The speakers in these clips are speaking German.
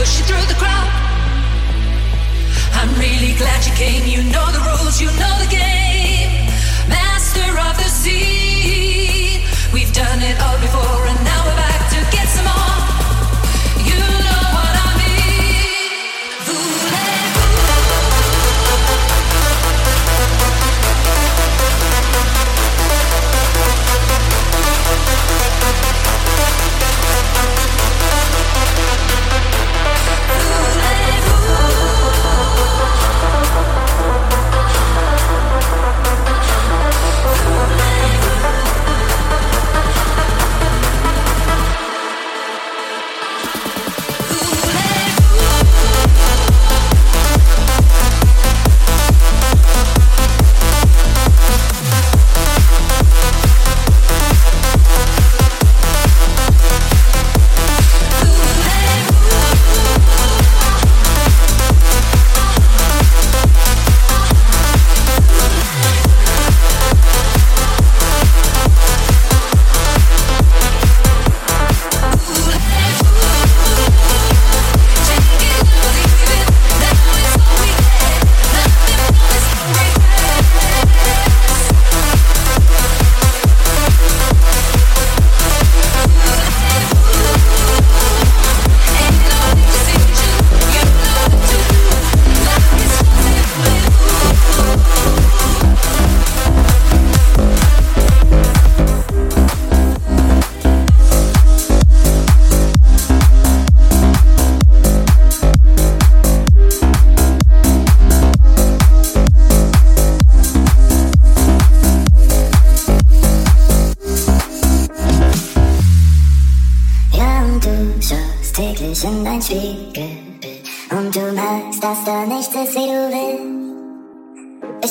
pushing through the crowd. I'm really glad you came. You know the rules, you know the game. Master of the sea. We've done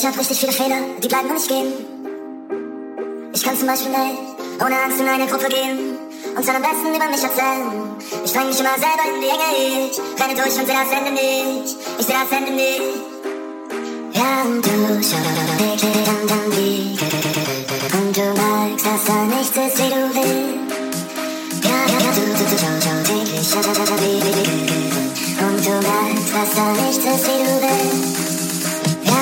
Ich hab richtig viele Fehler, die bleiben nur nicht gehen. Ich kann zum Beispiel nicht ohne Angst in eine Gruppe gehen und dann am besten über mich erzählen. Ich dränge mich immer selber in die Enge, ich renne durch und seh das Ende nicht. Ich seh das Ende nicht. Ja, und du, und du merkst, dass da nichts ist, wie du willst. Ja, ja, ja, du, du, du, schau, schau, täglich, ja, ja, ja, ja, wie, wie, wie, wie. Und du merkst, dass da nichts ist, wie du willst.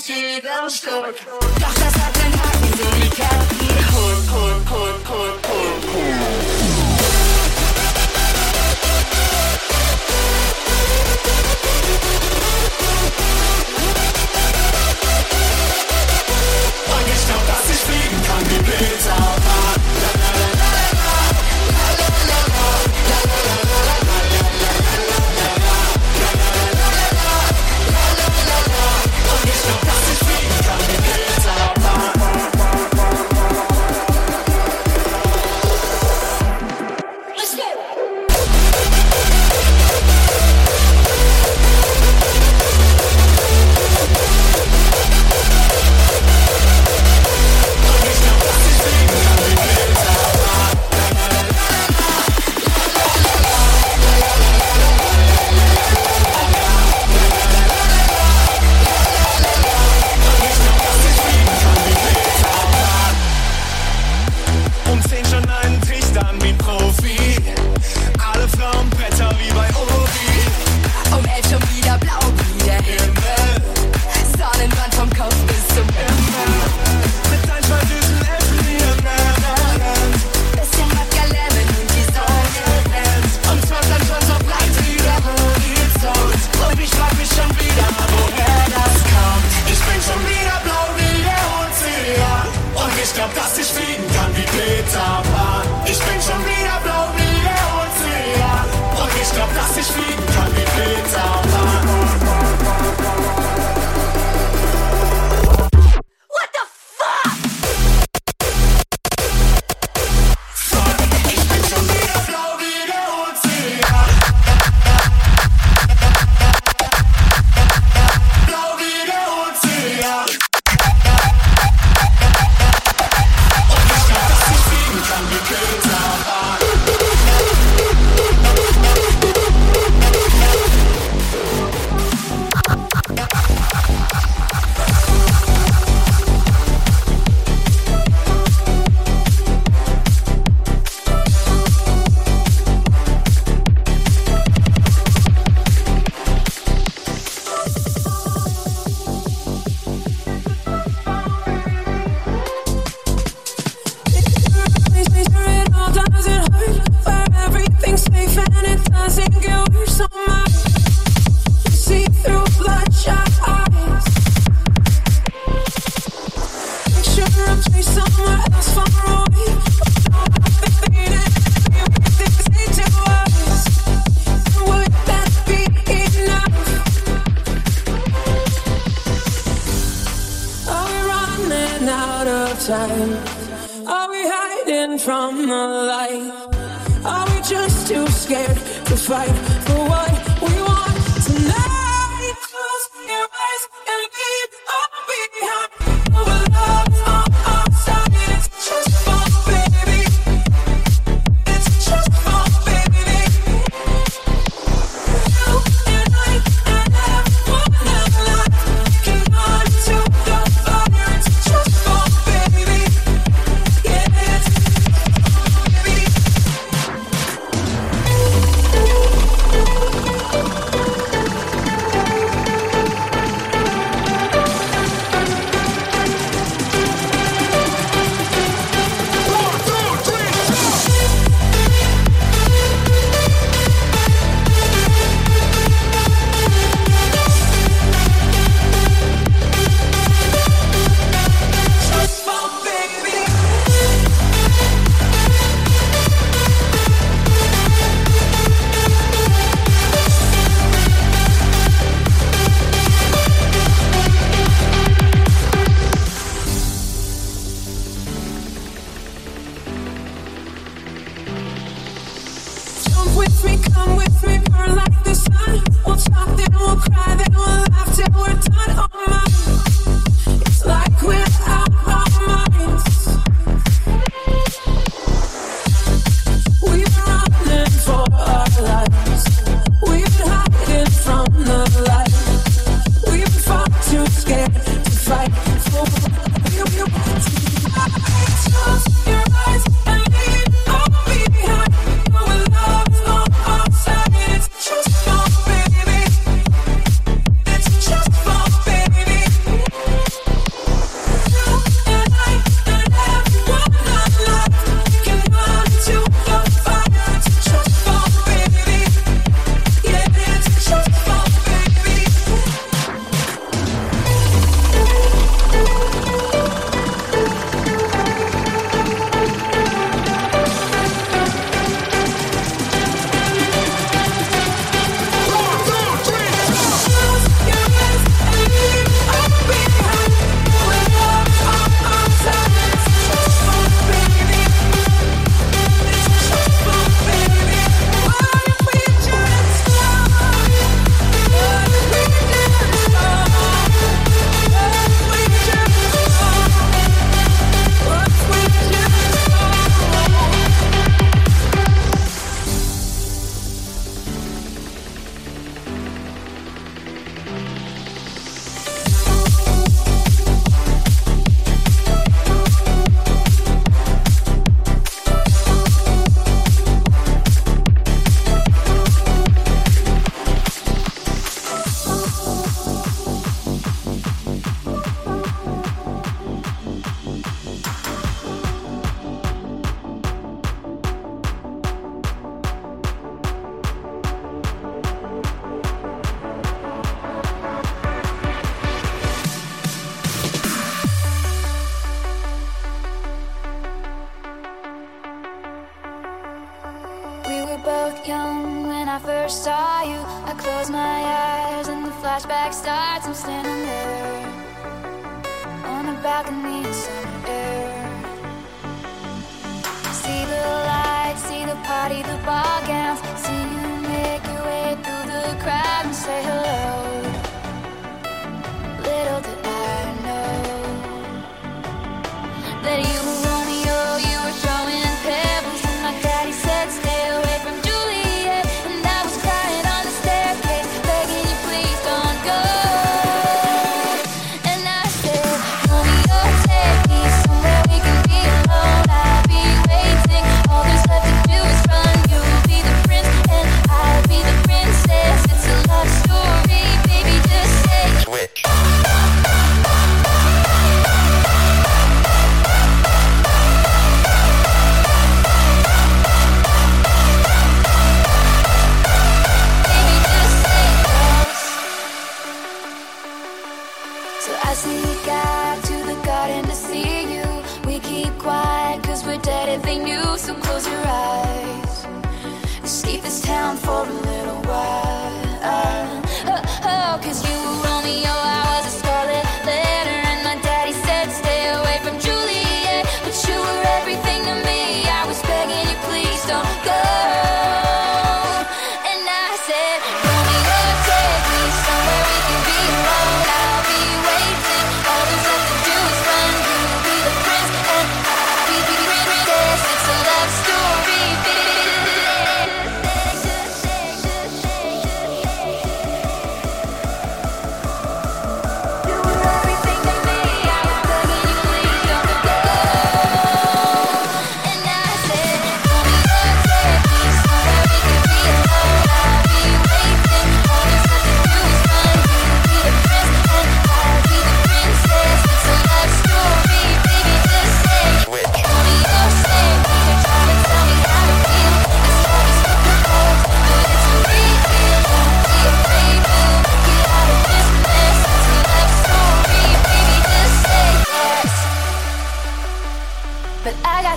hält jeden Doch das hat den Haken, so die Karten. Hol, hol, hol, hol, hol, hol. Und ich glaub, dass ich fliegen kann wie Peter.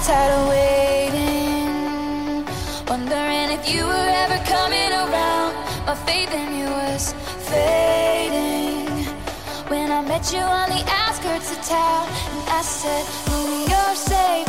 tired of waiting. Wondering if you were ever coming around. My faith in you was fading. When I met you on the outskirts of town, and I said, Who you're saying?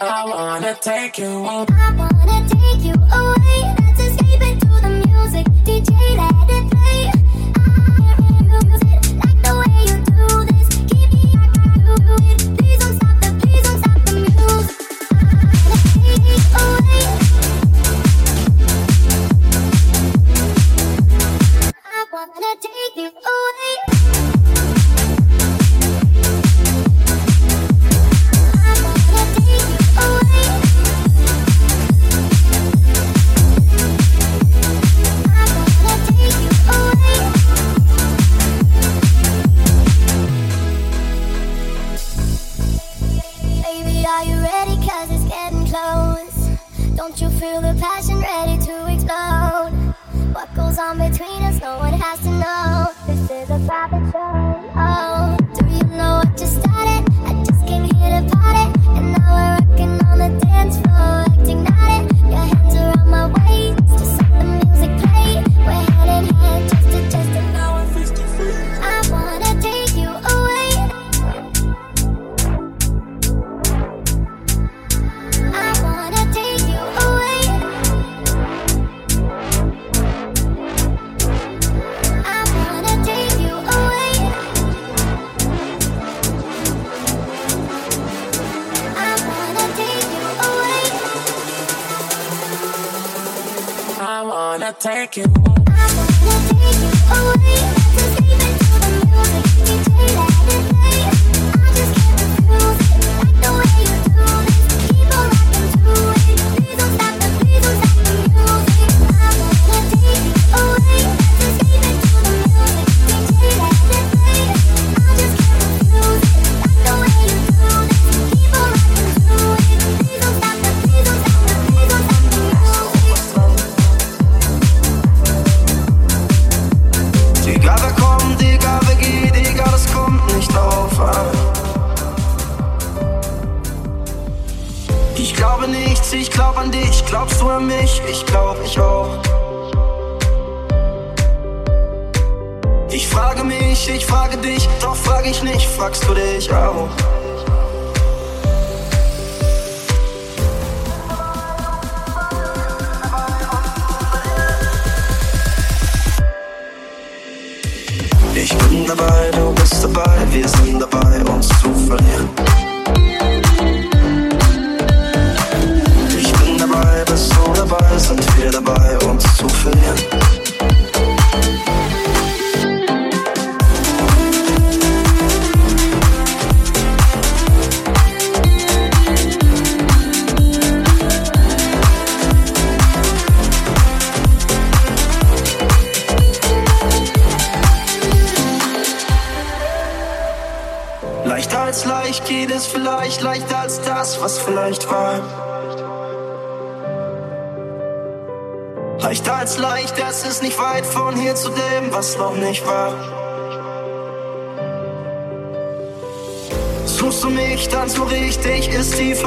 Wanna take you. I wanna take you away. Let's escape into the music. DJ, let it play.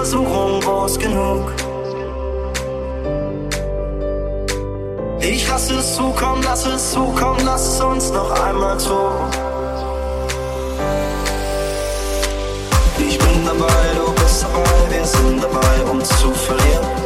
Versuchung groß genug. Ich hasse es zu, lass es zukommen, lass es uns noch einmal zu. Ich bin dabei, du bist dabei, wir sind dabei, uns zu verlieren.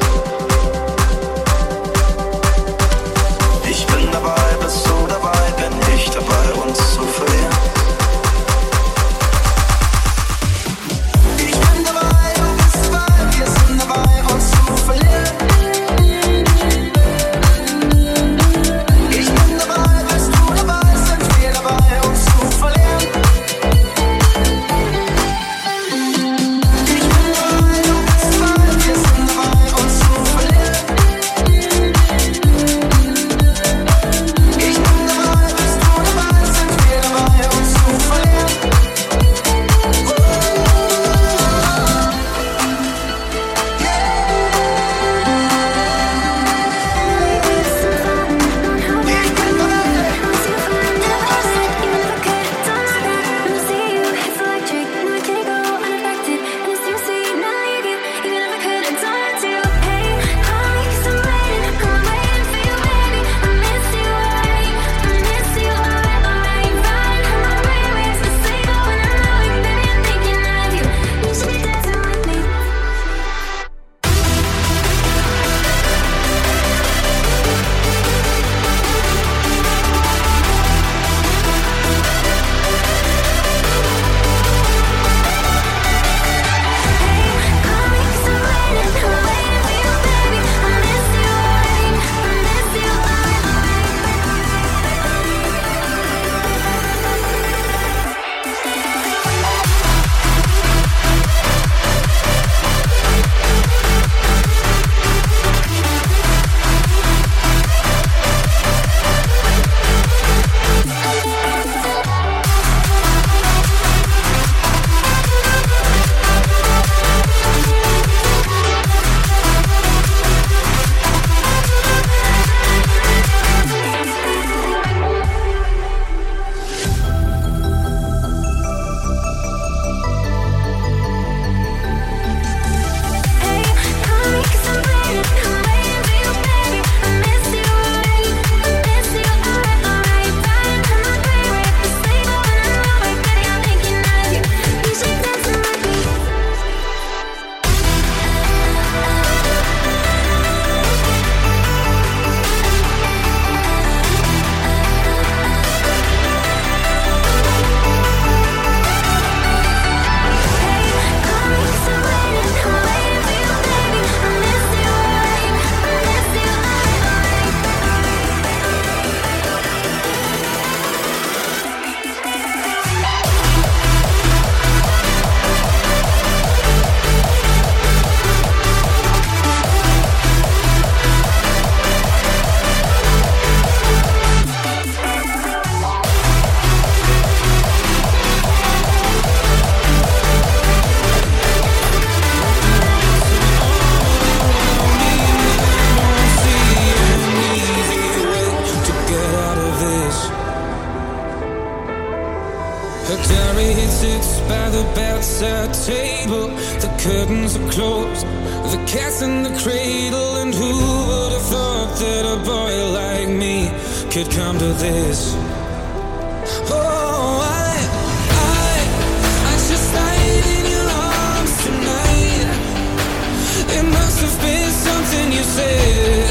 Mary sits by the bedside table. The curtains are closed, the cat's in the cradle. And who would have thought that a boy like me could come to this? Oh, I, I, I just died in your arms tonight. It must have been something you said.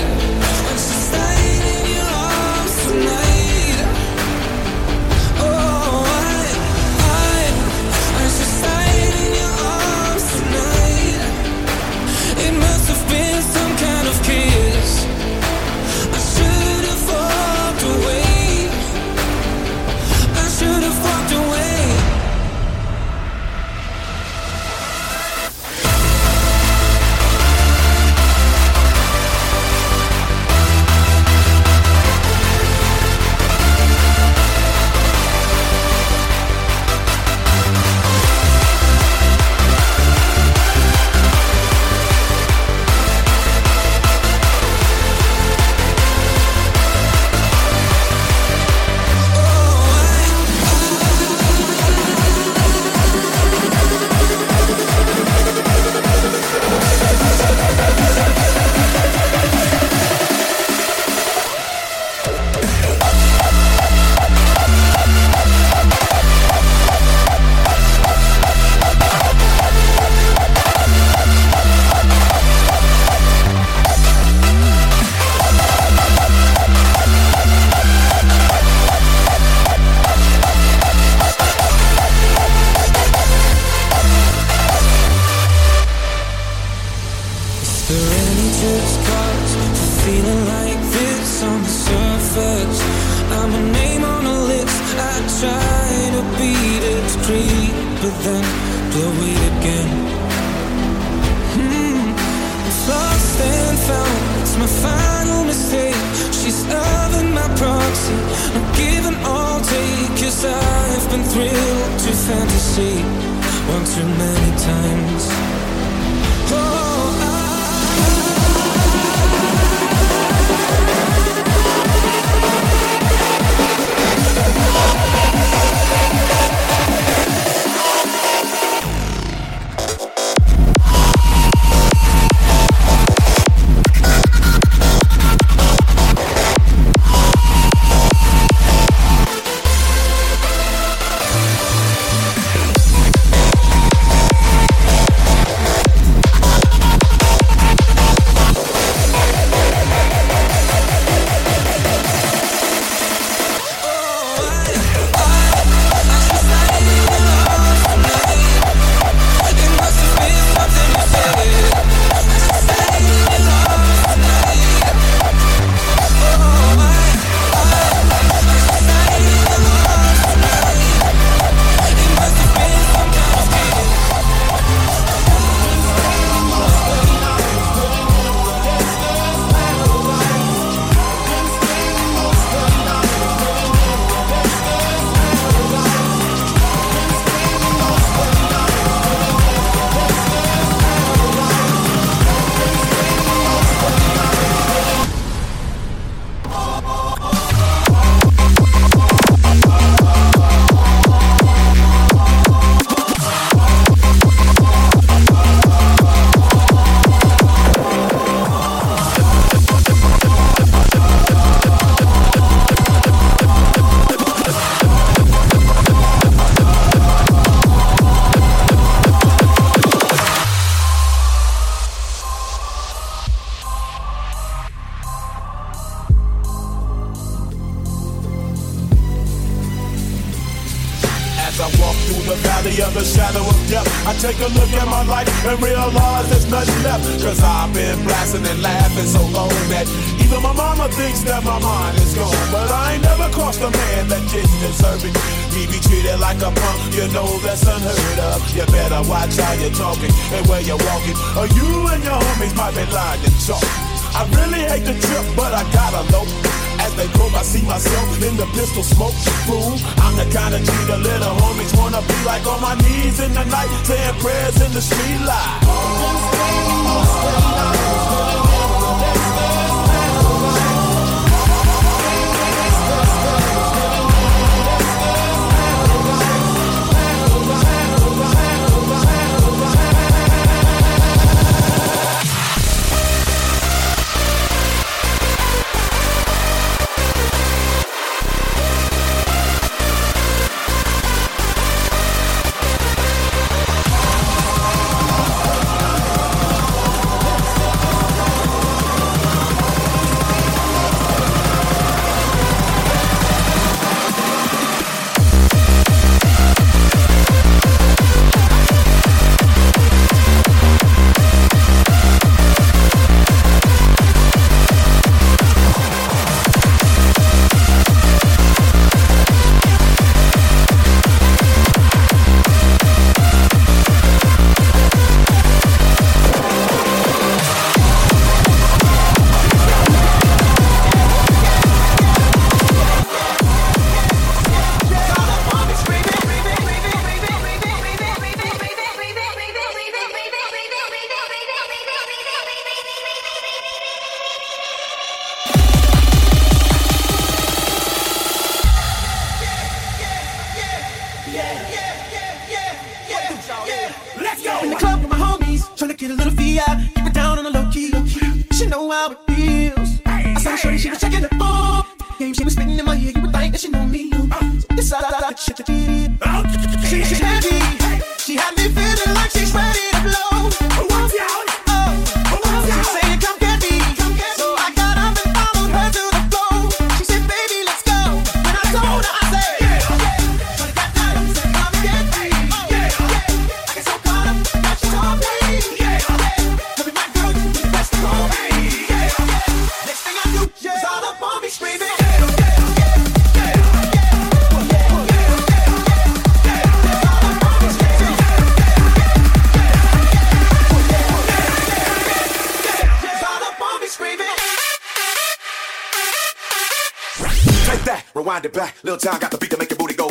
rewind it back. Little time got the beat to make your booty go.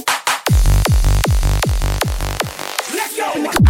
Let's go.